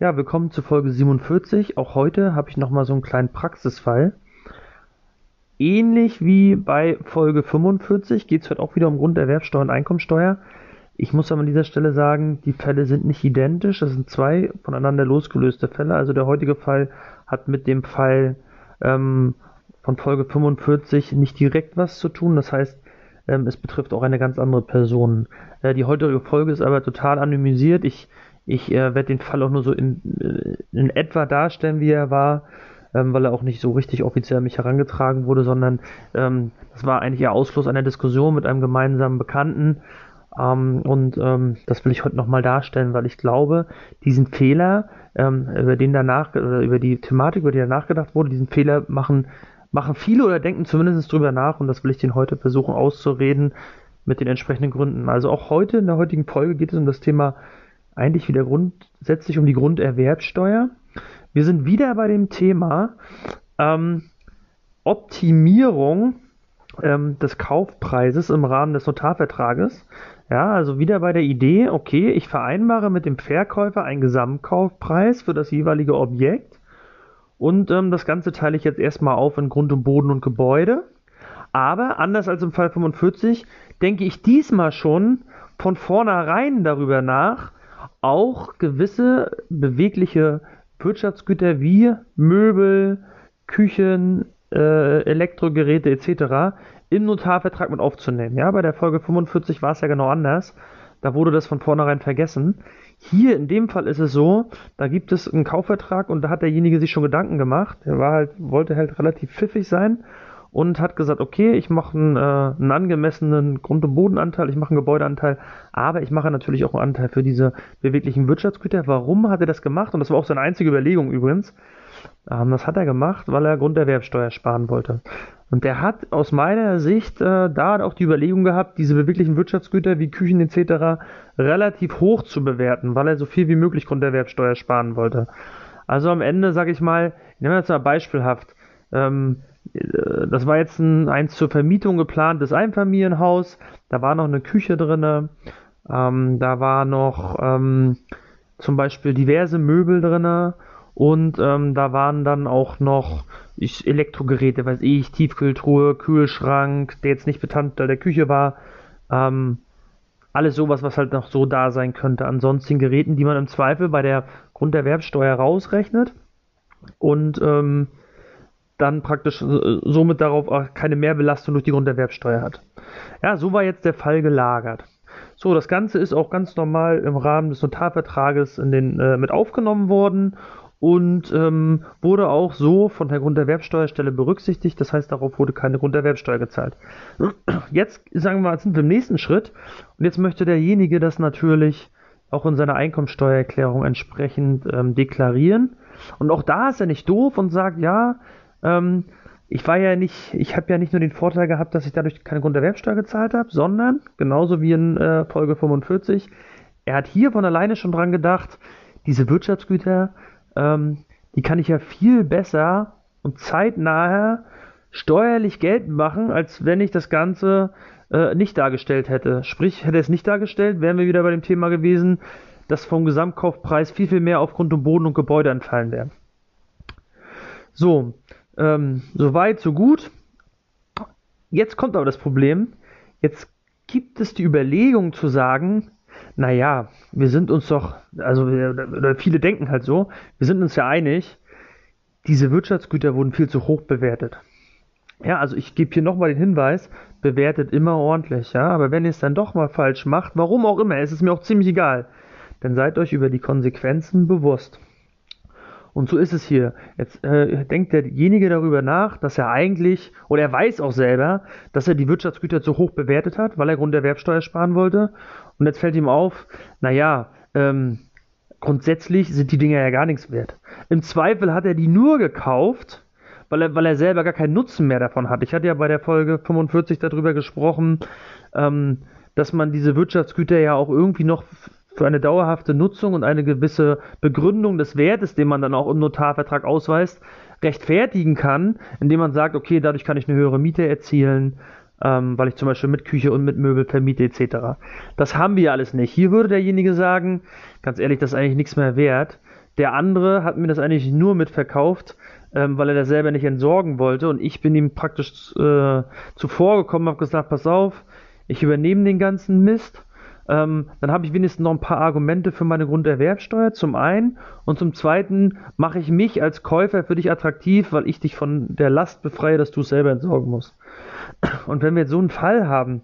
Ja, willkommen zu Folge 47. Auch heute habe ich nochmal so einen kleinen Praxisfall. Ähnlich wie bei Folge 45 geht es heute auch wieder um Grunderwerbsteuer und Einkommensteuer. Ich muss aber an dieser Stelle sagen, die Fälle sind nicht identisch. Das sind zwei voneinander losgelöste Fälle. Also der heutige Fall hat mit dem Fall ähm, von Folge 45 nicht direkt was zu tun. Das heißt, ähm, es betrifft auch eine ganz andere Person. Äh, die heutige Folge ist aber total anonymisiert. Ich ich äh, werde den Fall auch nur so in, äh, in etwa darstellen, wie er war, ähm, weil er auch nicht so richtig offiziell an mich herangetragen wurde, sondern ähm, das war eigentlich eher Ausfluss einer Diskussion mit einem gemeinsamen Bekannten. Ähm, und ähm, das will ich heute nochmal darstellen, weil ich glaube, diesen Fehler, ähm, über den danach, oder über die Thematik, über die danach gedacht wurde, diesen Fehler machen, machen viele oder denken zumindest drüber nach und das will ich den heute versuchen auszureden mit den entsprechenden Gründen. Also auch heute in der heutigen Folge geht es um das Thema eigentlich wieder grundsätzlich um die Grunderwerbsteuer. Wir sind wieder bei dem Thema ähm, Optimierung ähm, des Kaufpreises im Rahmen des Notarvertrages. Ja, also wieder bei der Idee, okay, ich vereinbare mit dem Verkäufer einen Gesamtkaufpreis für das jeweilige Objekt und ähm, das Ganze teile ich jetzt erstmal auf in Grund und Boden und Gebäude. Aber anders als im Fall 45 denke ich diesmal schon von vornherein darüber nach, auch gewisse bewegliche Wirtschaftsgüter wie Möbel, Küchen, äh, Elektrogeräte etc. im Notarvertrag mit aufzunehmen. Ja, bei der Folge 45 war es ja genau anders. Da wurde das von vornherein vergessen. Hier in dem Fall ist es so, da gibt es einen Kaufvertrag und da hat derjenige sich schon Gedanken gemacht. Er war halt, wollte halt relativ pfiffig sein und hat gesagt, okay, ich mache einen, äh, einen angemessenen Grund- und Bodenanteil, ich mache einen Gebäudeanteil, aber ich mache natürlich auch einen Anteil für diese beweglichen Wirtschaftsgüter. Warum hat er das gemacht? Und das war auch seine einzige Überlegung übrigens. Ähm, das hat er gemacht, weil er Grunderwerbsteuer sparen wollte. Und der hat aus meiner Sicht äh, da auch die Überlegung gehabt, diese beweglichen Wirtschaftsgüter wie Küchen etc. relativ hoch zu bewerten, weil er so viel wie möglich Grunderwerbsteuer sparen wollte. Also am Ende, sage ich mal, nehmen wir jetzt mal beispielhaft, ähm, äh, das war jetzt ein eins zur Vermietung geplantes Einfamilienhaus. Da war noch eine Küche drin. Ähm, da war noch ähm, zum Beispiel diverse Möbel drin. Und ähm, da waren dann auch noch ich, Elektrogeräte, weiß ich, Tiefkühltruhe, Kühlschrank, der jetzt nicht Bestandteil der Küche war. Ähm, alles sowas, was halt noch so da sein könnte. Ansonsten Geräten, die man im Zweifel bei der Grunderwerbsteuer rausrechnet. Und ähm, dann praktisch äh, somit darauf auch keine Mehrbelastung durch die Grunderwerbsteuer hat. Ja, so war jetzt der Fall gelagert. So, das Ganze ist auch ganz normal im Rahmen des Notarvertrages in den, äh, mit aufgenommen worden und ähm, wurde auch so von der Grunderwerbsteuerstelle berücksichtigt. Das heißt, darauf wurde keine Grunderwerbsteuer gezahlt. Jetzt sagen wir mal, sind wir im nächsten Schritt und jetzt möchte derjenige das natürlich auch in seiner Einkommensteuererklärung entsprechend ähm, deklarieren. Und auch da ist er nicht doof und sagt, ja, ähm, ich war ja nicht, ich habe ja nicht nur den Vorteil gehabt, dass ich dadurch keine Grunderwerbsteuer gezahlt habe, sondern genauso wie in äh, Folge 45, er hat hier von alleine schon dran gedacht, diese Wirtschaftsgüter, ähm, die kann ich ja viel besser und zeitnaher steuerlich geltend machen, als wenn ich das Ganze äh, nicht dargestellt hätte. Sprich, hätte es nicht dargestellt, wären wir wieder bei dem Thema gewesen, dass vom Gesamtkaufpreis viel, viel mehr auf Grund und Boden und Gebäude entfallen wäre. So, ähm, so weit, so gut. Jetzt kommt aber das Problem. Jetzt gibt es die Überlegung zu sagen, naja, wir sind uns doch, also oder viele denken halt so, wir sind uns ja einig, diese Wirtschaftsgüter wurden viel zu hoch bewertet. Ja, also ich gebe hier nochmal den Hinweis, bewertet immer ordentlich, ja, aber wenn ihr es dann doch mal falsch macht, warum auch immer, ist es mir auch ziemlich egal, dann seid euch über die Konsequenzen bewusst. Und so ist es hier. Jetzt äh, denkt derjenige darüber nach, dass er eigentlich, oder er weiß auch selber, dass er die Wirtschaftsgüter zu hoch bewertet hat, weil er Grunderwerbsteuer sparen wollte. Und jetzt fällt ihm auf, naja, ähm, grundsätzlich sind die Dinger ja gar nichts wert. Im Zweifel hat er die nur gekauft, weil er, weil er selber gar keinen Nutzen mehr davon hat. Ich hatte ja bei der Folge 45 darüber gesprochen, ähm, dass man diese Wirtschaftsgüter ja auch irgendwie noch für eine dauerhafte Nutzung und eine gewisse Begründung des Wertes, den man dann auch im Notarvertrag ausweist, rechtfertigen kann, indem man sagt, okay, dadurch kann ich eine höhere Miete erzielen, ähm, weil ich zum Beispiel mit Küche und mit Möbel vermiete etc. Das haben wir alles nicht. Hier würde derjenige sagen, ganz ehrlich, das ist eigentlich nichts mehr wert. Der andere hat mir das eigentlich nur mitverkauft, ähm, weil er das selber nicht entsorgen wollte. Und ich bin ihm praktisch äh, zuvorgekommen, habe gesagt, pass auf, ich übernehme den ganzen Mist. Ähm, dann habe ich wenigstens noch ein paar Argumente für meine Grunderwerbsteuer zum einen und zum zweiten mache ich mich als Käufer für dich attraktiv, weil ich dich von der Last befreie, dass du es selber entsorgen musst. Und wenn wir jetzt so einen Fall haben,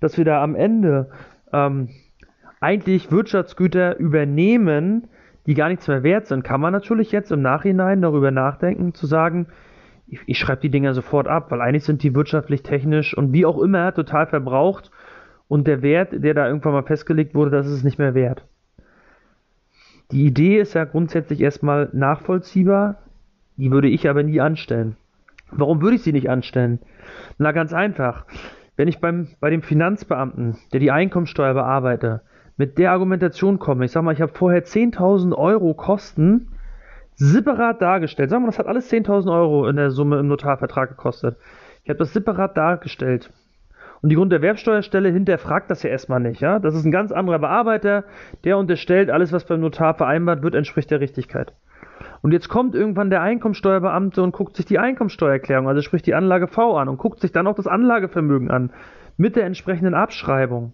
dass wir da am Ende ähm, eigentlich Wirtschaftsgüter übernehmen, die gar nichts mehr wert sind, kann man natürlich jetzt im Nachhinein darüber nachdenken, zu sagen, ich, ich schreibe die Dinger sofort ab, weil eigentlich sind die wirtschaftlich, technisch und wie auch immer total verbraucht und der Wert, der da irgendwann mal festgelegt wurde, das ist es nicht mehr wert. Die Idee ist ja grundsätzlich erstmal nachvollziehbar, die würde ich aber nie anstellen. Warum würde ich sie nicht anstellen? Na ganz einfach. Wenn ich beim, bei dem Finanzbeamten, der die Einkommensteuer bearbeite, mit der Argumentation komme, ich sag mal, ich habe vorher 10.000 Euro Kosten separat dargestellt. Sagen wir, das hat alles 10.000 Euro in der Summe im Notarvertrag gekostet. Ich habe das separat dargestellt. Und die Grunderwerbsteuerstelle hinterfragt das ja erstmal nicht. Ja? Das ist ein ganz anderer Bearbeiter, der unterstellt, alles, was beim Notar vereinbart wird, entspricht der Richtigkeit. Und jetzt kommt irgendwann der Einkommensteuerbeamte und guckt sich die Einkommensteuererklärung, also sprich die Anlage V an und guckt sich dann auch das Anlagevermögen an mit der entsprechenden Abschreibung.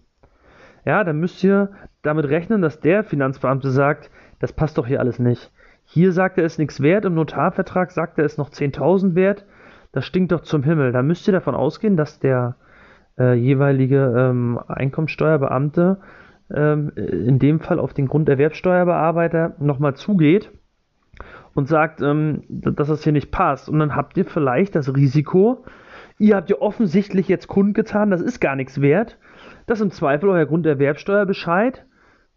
Ja, dann müsst ihr damit rechnen, dass der Finanzbeamte sagt, das passt doch hier alles nicht. Hier sagt er, es nichts wert, im Notarvertrag sagt er, es noch 10.000 wert. Das stinkt doch zum Himmel. Da müsst ihr davon ausgehen, dass der äh, jeweilige ähm, Einkommensteuerbeamte ähm, in dem Fall auf den Grunderwerbsteuerbearbeiter nochmal zugeht und sagt, ähm, dass das hier nicht passt. Und dann habt ihr vielleicht das Risiko, ihr habt ja offensichtlich jetzt kundgetan, das ist gar nichts wert, dass im Zweifel euer Grunderwerbsteuerbescheid,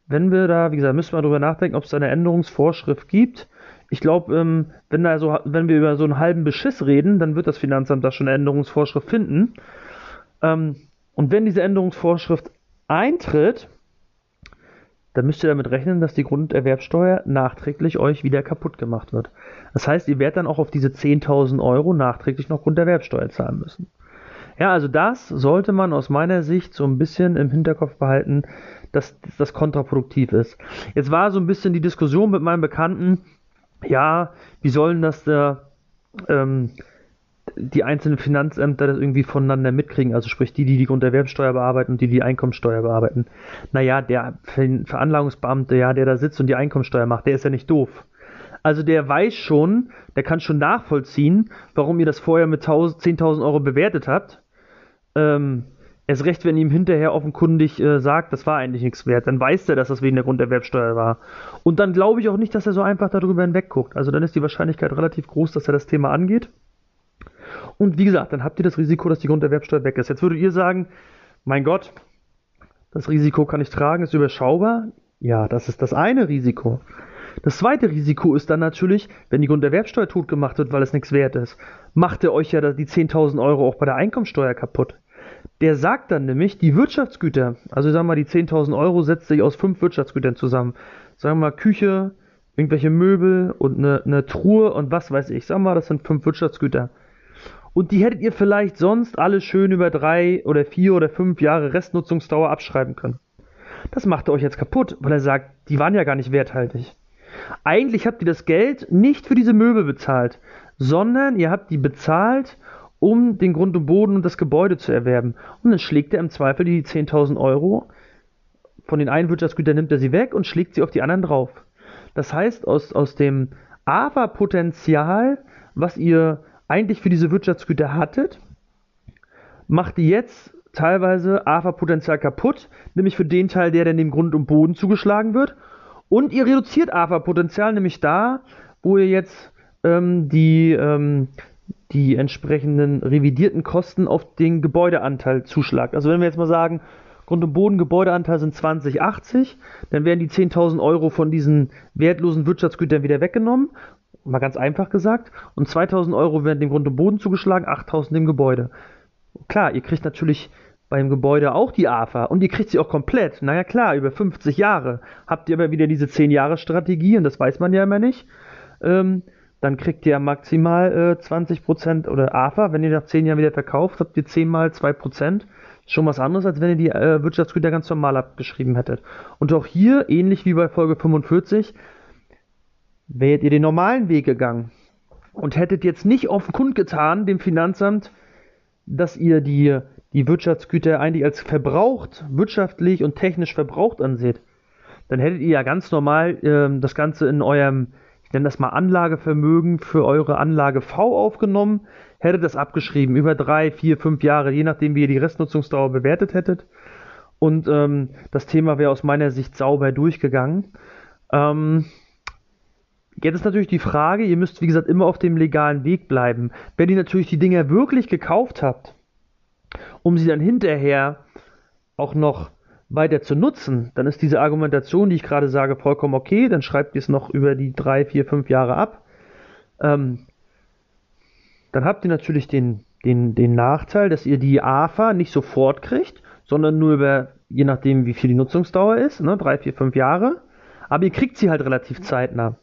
wenn wir da, wie gesagt, müssen wir darüber nachdenken, ob es da eine Änderungsvorschrift gibt. Ich glaube, ähm, wenn, so, wenn wir über so einen halben Beschiss reden, dann wird das Finanzamt da schon eine Änderungsvorschrift finden. Ähm, und wenn diese Änderungsvorschrift eintritt, dann müsst ihr damit rechnen, dass die Grunderwerbsteuer nachträglich euch wieder kaputt gemacht wird. Das heißt, ihr werdet dann auch auf diese 10.000 Euro nachträglich noch Grunderwerbsteuer zahlen müssen. Ja, also das sollte man aus meiner Sicht so ein bisschen im Hinterkopf behalten, dass das kontraproduktiv ist. Jetzt war so ein bisschen die Diskussion mit meinem Bekannten, ja, wie sollen das der ähm, die einzelnen Finanzämter das irgendwie voneinander mitkriegen, also sprich die, die die Grunderwerbsteuer bearbeiten und die, die Einkommensteuer bearbeiten. Naja, der Veranlagungsbeamte, ja, der da sitzt und die Einkommensteuer macht, der ist ja nicht doof. Also der weiß schon, der kann schon nachvollziehen, warum ihr das vorher mit 10.000 Euro bewertet habt. Ähm, erst recht, wenn ihm hinterher offenkundig äh, sagt, das war eigentlich nichts wert, dann weiß er, dass das wegen der Grunderwerbsteuer war. Und dann glaube ich auch nicht, dass er so einfach darüber hinwegguckt. Also dann ist die Wahrscheinlichkeit relativ groß, dass er das Thema angeht. Und wie gesagt, dann habt ihr das Risiko, dass die Grunderwerbsteuer weg ist. Jetzt würdet ihr sagen, mein Gott, das Risiko kann ich tragen, ist überschaubar. Ja, das ist das eine Risiko. Das zweite Risiko ist dann natürlich, wenn die Grunderwerbsteuer tot gemacht wird, weil es nichts wert ist, macht er euch ja die 10.000 Euro auch bei der Einkommensteuer kaputt. Der sagt dann nämlich, die Wirtschaftsgüter, also sagen wir mal, die 10.000 Euro setzt sich aus fünf Wirtschaftsgütern zusammen. Sagen wir mal Küche, irgendwelche Möbel und eine, eine Truhe und was weiß ich. Sagen wir mal, das sind fünf Wirtschaftsgüter. Und die hättet ihr vielleicht sonst alle schön über drei oder vier oder fünf Jahre Restnutzungsdauer abschreiben können. Das macht er euch jetzt kaputt, weil er sagt, die waren ja gar nicht werthaltig. Eigentlich habt ihr das Geld nicht für diese Möbel bezahlt, sondern ihr habt die bezahlt, um den Grund und Boden und das Gebäude zu erwerben. Und dann schlägt er im Zweifel die 10.000 Euro, von den einen Wirtschaftsgütern nimmt er sie weg und schlägt sie auf die anderen drauf. Das heißt, aus, aus dem AFA-Potenzial, was ihr eigentlich für diese Wirtschaftsgüter hattet, macht die jetzt teilweise AFA-Potenzial kaputt, nämlich für den Teil, der dann dem Grund und Boden zugeschlagen wird. Und ihr reduziert AFA-Potenzial nämlich da, wo ihr jetzt ähm, die, ähm, die entsprechenden revidierten Kosten auf den Gebäudeanteil zuschlagt. Also wenn wir jetzt mal sagen, Grund- und Boden Gebäudeanteil sind 2080, dann werden die 10.000 Euro von diesen wertlosen Wirtschaftsgütern wieder weggenommen Mal ganz einfach gesagt. Und 2000 Euro werden dem Grund und Boden zugeschlagen, 8000 dem Gebäude. Klar, ihr kriegt natürlich beim Gebäude auch die AFA und ihr kriegt sie auch komplett. Naja, klar, über 50 Jahre habt ihr aber wieder diese 10-Jahre-Strategie und das weiß man ja immer nicht. Ähm, dann kriegt ihr maximal äh, 20% oder AFA. Wenn ihr nach 10 Jahren wieder verkauft, habt ihr 10 mal 2%. Schon was anderes, als wenn ihr die äh, Wirtschaftsgüter ganz normal abgeschrieben hättet. Und auch hier, ähnlich wie bei Folge 45, wäret ihr den normalen Weg gegangen und hättet jetzt nicht offen kundgetan dem Finanzamt, dass ihr die, die Wirtschaftsgüter eigentlich als verbraucht, wirtschaftlich und technisch verbraucht anseht, dann hättet ihr ja ganz normal ähm, das Ganze in eurem, ich nenne das mal Anlagevermögen für eure Anlage V aufgenommen, hättet das abgeschrieben über drei, vier, fünf Jahre, je nachdem, wie ihr die Restnutzungsdauer bewertet hättet. Und ähm, das Thema wäre aus meiner Sicht sauber durchgegangen. Ähm, Jetzt ist natürlich die Frage, ihr müsst wie gesagt immer auf dem legalen Weg bleiben. Wenn ihr natürlich die Dinger wirklich gekauft habt, um sie dann hinterher auch noch weiter zu nutzen, dann ist diese Argumentation, die ich gerade sage, vollkommen okay. Dann schreibt ihr es noch über die drei, vier, fünf Jahre ab. Ähm, dann habt ihr natürlich den, den, den Nachteil, dass ihr die AFA nicht sofort kriegt, sondern nur über, je nachdem, wie viel die Nutzungsdauer ist, ne, drei, vier, fünf Jahre. Aber ihr kriegt sie halt relativ zeitnah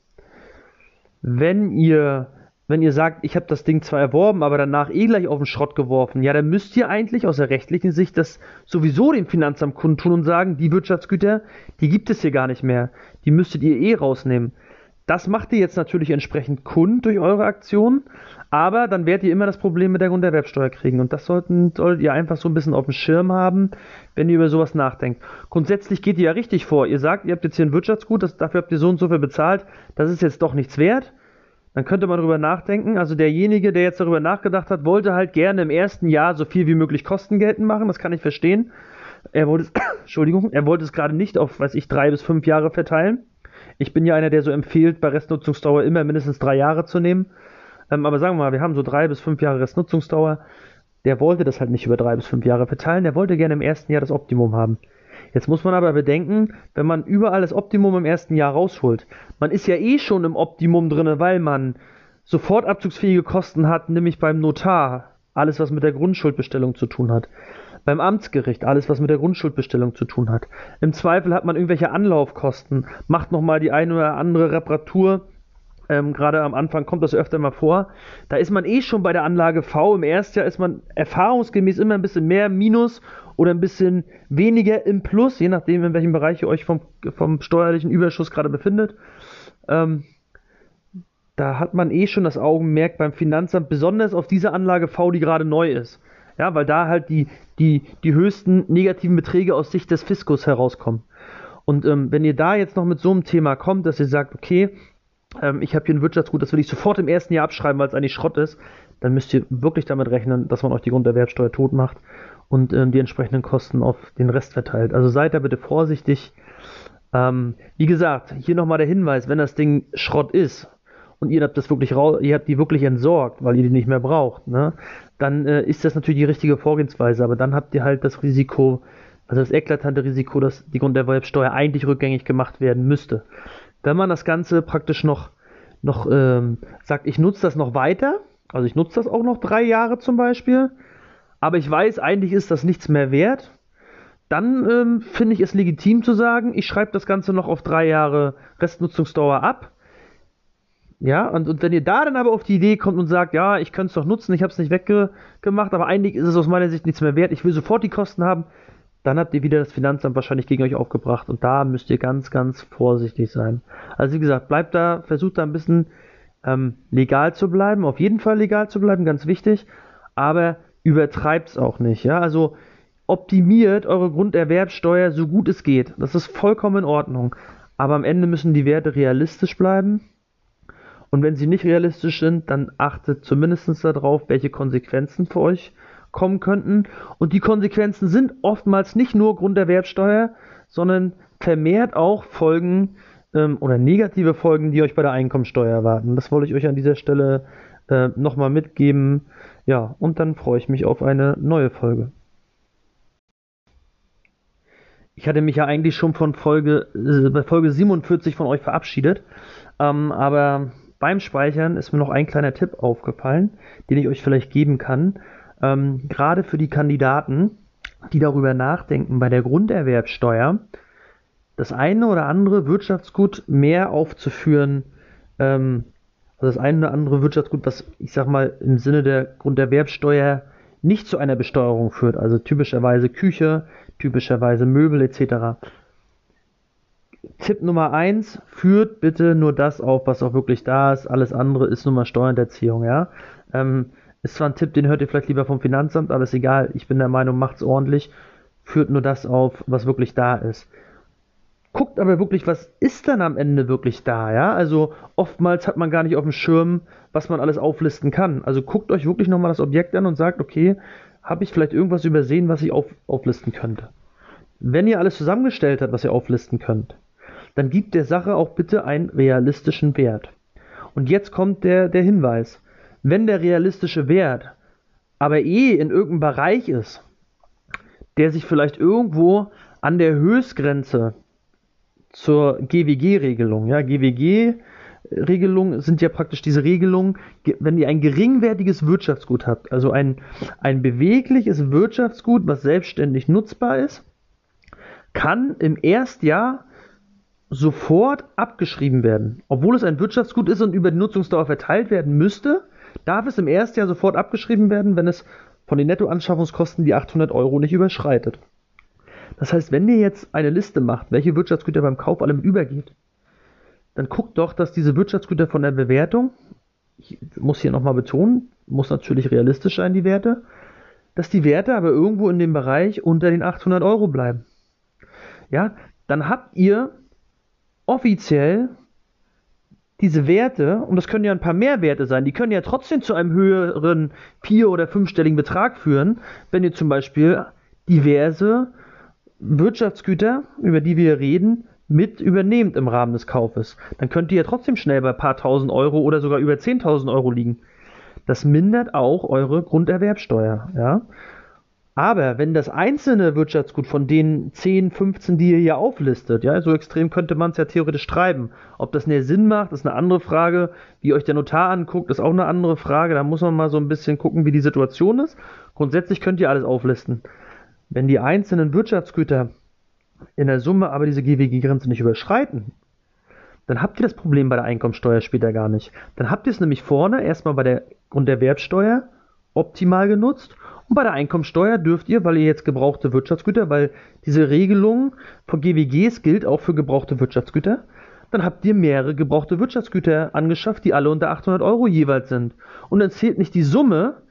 wenn ihr, wenn ihr sagt, ich habe das Ding zwar erworben, aber danach eh gleich auf den Schrott geworfen, ja, dann müsst ihr eigentlich aus der rechtlichen Sicht das sowieso dem Finanzamt kundtun und sagen, die Wirtschaftsgüter, die gibt es hier gar nicht mehr. Die müsstet ihr eh rausnehmen. Das macht ihr jetzt natürlich entsprechend kund durch eure Aktion, aber dann werdet ihr immer das Problem mit der Grunderwerbsteuer kriegen. Und das sollten, solltet ihr einfach so ein bisschen auf dem Schirm haben, wenn ihr über sowas nachdenkt. Grundsätzlich geht ihr ja richtig vor. Ihr sagt, ihr habt jetzt hier ein Wirtschaftsgut, das, dafür habt ihr so und so viel bezahlt, das ist jetzt doch nichts wert. Dann könnte man darüber nachdenken. Also derjenige, der jetzt darüber nachgedacht hat, wollte halt gerne im ersten Jahr so viel wie möglich Kosten geltend machen. Das kann ich verstehen. Er wollte es, Entschuldigung, er wollte es gerade nicht auf, weiß ich, drei bis fünf Jahre verteilen. Ich bin ja einer, der so empfiehlt, bei Restnutzungsdauer immer mindestens drei Jahre zu nehmen. Ähm, aber sagen wir mal, wir haben so drei bis fünf Jahre Restnutzungsdauer. Der wollte das halt nicht über drei bis fünf Jahre verteilen. Der wollte gerne im ersten Jahr das Optimum haben. Jetzt muss man aber bedenken, wenn man überall das Optimum im ersten Jahr rausholt, man ist ja eh schon im Optimum drin, weil man sofort abzugsfähige Kosten hat, nämlich beim Notar, alles was mit der Grundschuldbestellung zu tun hat beim Amtsgericht alles, was mit der Grundschuldbestellung zu tun hat. Im Zweifel hat man irgendwelche Anlaufkosten, macht nochmal die eine oder andere Reparatur. Ähm, Gerade am Anfang kommt das öfter mal vor. Da ist man eh schon bei der Anlage V. Im Erstjahr ist man erfahrungsgemäß immer ein bisschen mehr Minus oder ein bisschen weniger im Plus, je nachdem, in welchem Bereich ihr euch vom, vom steuerlichen Überschuss gerade befindet. Ähm, da hat man eh schon das Augenmerk beim Finanzamt, besonders auf diese Anlage V, die gerade neu ist. Ja, weil da halt die, die, die höchsten negativen Beträge aus Sicht des Fiskus herauskommen. Und ähm, wenn ihr da jetzt noch mit so einem Thema kommt, dass ihr sagt, okay, ähm, ich habe hier ein Wirtschaftsgut, das will ich sofort im ersten Jahr abschreiben, weil es eigentlich Schrott ist, dann müsst ihr wirklich damit rechnen, dass man euch die Grunderwerbsteuer tot macht und ähm, die entsprechenden Kosten auf den Rest verteilt. Also seid da bitte vorsichtig. Ähm, wie gesagt, hier nochmal der Hinweis, wenn das Ding Schrott ist und ihr habt das wirklich ihr habt die wirklich entsorgt, weil ihr die nicht mehr braucht, ne? dann äh, ist das natürlich die richtige Vorgehensweise, aber dann habt ihr halt das Risiko, also das eklatante Risiko, dass die Grunderwerbsteuer eigentlich rückgängig gemacht werden müsste. Wenn man das Ganze praktisch noch, noch ähm, sagt, ich nutze das noch weiter, also ich nutze das auch noch drei Jahre zum Beispiel, aber ich weiß, eigentlich ist das nichts mehr wert, dann ähm, finde ich es legitim zu sagen, ich schreibe das Ganze noch auf drei Jahre Restnutzungsdauer ab ja, und, und wenn ihr da dann aber auf die Idee kommt und sagt, ja, ich könnte es doch nutzen, ich habe es nicht weggemacht, aber eigentlich ist es aus meiner Sicht nichts mehr wert, ich will sofort die Kosten haben, dann habt ihr wieder das Finanzamt wahrscheinlich gegen euch aufgebracht und da müsst ihr ganz, ganz vorsichtig sein. Also wie gesagt, bleibt da, versucht da ein bisschen ähm, legal zu bleiben, auf jeden Fall legal zu bleiben, ganz wichtig, aber übertreibt es auch nicht, ja, also optimiert eure Grunderwerbsteuer so gut es geht, das ist vollkommen in Ordnung, aber am Ende müssen die Werte realistisch bleiben, und wenn sie nicht realistisch sind, dann achtet zumindest darauf, welche Konsequenzen für euch kommen könnten. Und die Konsequenzen sind oftmals nicht nur Grunderwerbsteuer, sondern vermehrt auch Folgen ähm, oder negative Folgen, die euch bei der Einkommensteuer erwarten. Das wollte ich euch an dieser Stelle äh, nochmal mitgeben. Ja, und dann freue ich mich auf eine neue Folge. Ich hatte mich ja eigentlich schon von Folge, äh, bei Folge 47 von euch verabschiedet, ähm, aber beim Speichern ist mir noch ein kleiner Tipp aufgefallen, den ich euch vielleicht geben kann. Ähm, gerade für die Kandidaten, die darüber nachdenken, bei der Grunderwerbsteuer das eine oder andere Wirtschaftsgut mehr aufzuführen, ähm, also das eine oder andere Wirtschaftsgut, was ich sag mal im Sinne der Grunderwerbsteuer nicht zu einer Besteuerung führt, also typischerweise Küche, typischerweise Möbel etc Tipp Nummer eins: führt bitte nur das auf, was auch wirklich da ist. Alles andere ist nun mal Steuerhinterziehung, ja. Ähm, ist zwar ein Tipp, den hört ihr vielleicht lieber vom Finanzamt, aber ist egal. Ich bin der Meinung, macht's ordentlich. Führt nur das auf, was wirklich da ist guckt aber wirklich, was ist dann am Ende wirklich da, ja? Also oftmals hat man gar nicht auf dem Schirm, was man alles auflisten kann. Also guckt euch wirklich nochmal das Objekt an und sagt, okay, habe ich vielleicht irgendwas übersehen, was ich auf, auflisten könnte. Wenn ihr alles zusammengestellt habt, was ihr auflisten könnt, dann gibt der Sache auch bitte einen realistischen Wert. Und jetzt kommt der, der Hinweis. Wenn der realistische Wert aber eh in irgendeinem Bereich ist, der sich vielleicht irgendwo an der Höchstgrenze zur GWG-Regelung. Ja, GWG-Regelungen sind ja praktisch diese Regelungen, wenn ihr ein geringwertiges Wirtschaftsgut habt, also ein, ein bewegliches Wirtschaftsgut, was selbstständig nutzbar ist, kann im Erstjahr sofort abgeschrieben werden. Obwohl es ein Wirtschaftsgut ist und über die Nutzungsdauer verteilt werden müsste, darf es im Erstjahr sofort abgeschrieben werden, wenn es von den Nettoanschaffungskosten die 800 Euro nicht überschreitet. Das heißt, wenn ihr jetzt eine Liste macht, welche Wirtschaftsgüter beim Kauf allem übergeht, dann guckt doch, dass diese Wirtschaftsgüter von der Bewertung, ich muss hier nochmal betonen, muss natürlich realistisch sein, die Werte, dass die Werte aber irgendwo in dem Bereich unter den 800 Euro bleiben. Ja, dann habt ihr offiziell diese Werte, und das können ja ein paar mehr Werte sein, die können ja trotzdem zu einem höheren vier- oder fünfstelligen Betrag führen, wenn ihr zum Beispiel diverse Wirtschaftsgüter, über die wir reden, mit übernehmt im Rahmen des Kaufes. Dann könnt ihr ja trotzdem schnell bei ein paar tausend Euro oder sogar über 10.000 Euro liegen. Das mindert auch eure Grunderwerbsteuer. Ja? Aber wenn das einzelne Wirtschaftsgut von den 10, 15, die ihr hier auflistet, ja, so extrem könnte man es ja theoretisch treiben. Ob das mehr Sinn macht, ist eine andere Frage. Wie euch der Notar anguckt, ist auch eine andere Frage. Da muss man mal so ein bisschen gucken, wie die Situation ist. Grundsätzlich könnt ihr alles auflisten. Wenn die einzelnen Wirtschaftsgüter in der Summe aber diese GWG-Grenze nicht überschreiten, dann habt ihr das Problem bei der Einkommensteuer später gar nicht. Dann habt ihr es nämlich vorne erstmal bei der Grunderwerbsteuer optimal genutzt und bei der Einkommensteuer dürft ihr, weil ihr jetzt gebrauchte Wirtschaftsgüter, weil diese Regelung von GWGs gilt auch für gebrauchte Wirtschaftsgüter, dann habt ihr mehrere gebrauchte Wirtschaftsgüter angeschafft, die alle unter 800 Euro jeweils sind. Und dann zählt nicht die Summe,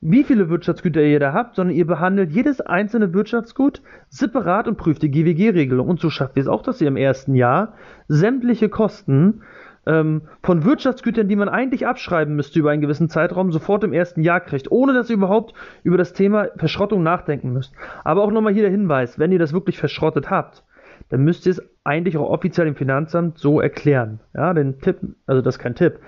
wie viele Wirtschaftsgüter ihr da habt, sondern ihr behandelt jedes einzelne Wirtschaftsgut separat und prüft die GWG-Regelung. Und so schafft ihr es auch, dass ihr im ersten Jahr sämtliche Kosten ähm, von Wirtschaftsgütern, die man eigentlich abschreiben müsste über einen gewissen Zeitraum, sofort im ersten Jahr kriegt, ohne dass ihr überhaupt über das Thema Verschrottung nachdenken müsst. Aber auch nochmal hier der Hinweis, wenn ihr das wirklich verschrottet habt, dann müsst ihr es eigentlich auch offiziell dem Finanzamt so erklären. Ja, den Tipp, also das ist kein Tipp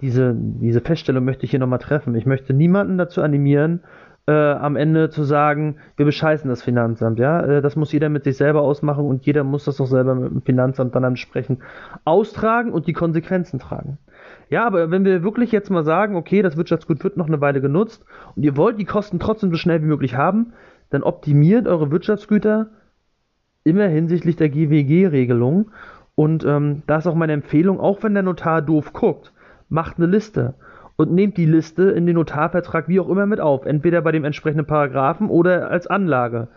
diese, diese Feststellung möchte ich hier nochmal treffen. Ich möchte niemanden dazu animieren, äh, am Ende zu sagen, wir bescheißen das Finanzamt. Ja, äh, das muss jeder mit sich selber ausmachen und jeder muss das auch selber mit dem Finanzamt dann entsprechend austragen und die Konsequenzen tragen. Ja, aber wenn wir wirklich jetzt mal sagen, okay, das Wirtschaftsgut wird noch eine Weile genutzt und ihr wollt die Kosten trotzdem so schnell wie möglich haben, dann optimiert eure Wirtschaftsgüter immer hinsichtlich der GWG-Regelung. Und ähm, da ist auch meine Empfehlung, auch wenn der Notar doof guckt, macht eine Liste und nehmt die Liste in den Notarvertrag wie auch immer mit auf, entweder bei dem entsprechenden Paragraphen oder als Anlage.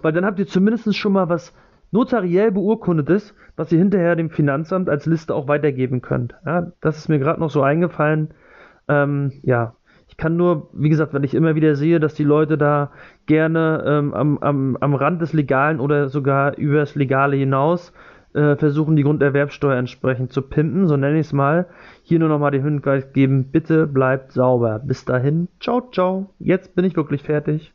Weil dann habt ihr zumindest schon mal was notariell beurkundetes, was ihr hinterher dem Finanzamt als Liste auch weitergeben könnt. Ja, das ist mir gerade noch so eingefallen. Ähm, ja, ich kann nur, wie gesagt, wenn ich immer wieder sehe, dass die Leute da gerne ähm, am, am, am Rand des Legalen oder sogar übers Legale hinaus äh, versuchen, die Grunderwerbsteuer entsprechend zu pimpen, so nenne ich es mal. Hier nur nochmal den Hinweis geben, bitte bleibt sauber. Bis dahin, ciao, ciao. Jetzt bin ich wirklich fertig.